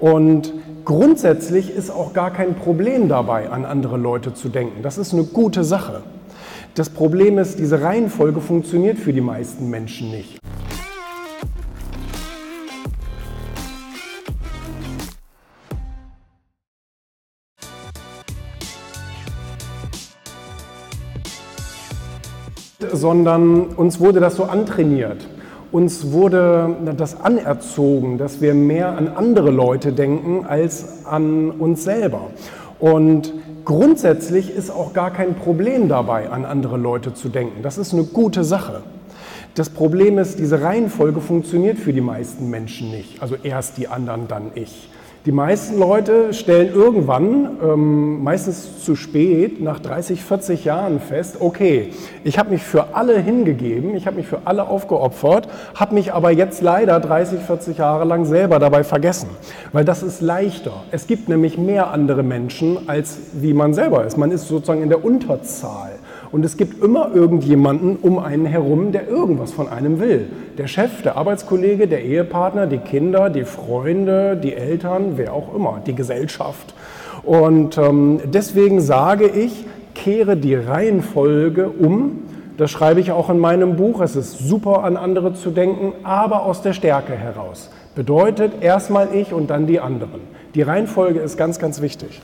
Und grundsätzlich ist auch gar kein Problem dabei, an andere Leute zu denken. Das ist eine gute Sache. Das Problem ist, diese Reihenfolge funktioniert für die meisten Menschen nicht. sondern uns wurde das so antrainiert. Uns wurde das anerzogen, dass wir mehr an andere Leute denken als an uns selber. Und grundsätzlich ist auch gar kein Problem dabei, an andere Leute zu denken. Das ist eine gute Sache. Das Problem ist, diese Reihenfolge funktioniert für die meisten Menschen nicht. Also erst die anderen, dann ich. Die meisten Leute stellen irgendwann, ähm, meistens zu spät, nach 30, 40 Jahren fest, okay, ich habe mich für alle hingegeben, ich habe mich für alle aufgeopfert, habe mich aber jetzt leider 30, 40 Jahre lang selber dabei vergessen. Weil das ist leichter. Es gibt nämlich mehr andere Menschen, als wie man selber ist. Man ist sozusagen in der Unterzahl. Und es gibt immer irgendjemanden um einen herum, der irgendwas von einem will. Der Chef, der Arbeitskollege, der Ehepartner, die Kinder, die Freunde, die Eltern, wer auch immer, die Gesellschaft. Und ähm, deswegen sage ich, kehre die Reihenfolge um. Das schreibe ich auch in meinem Buch. Es ist super, an andere zu denken, aber aus der Stärke heraus. Bedeutet erstmal ich und dann die anderen. Die Reihenfolge ist ganz, ganz wichtig.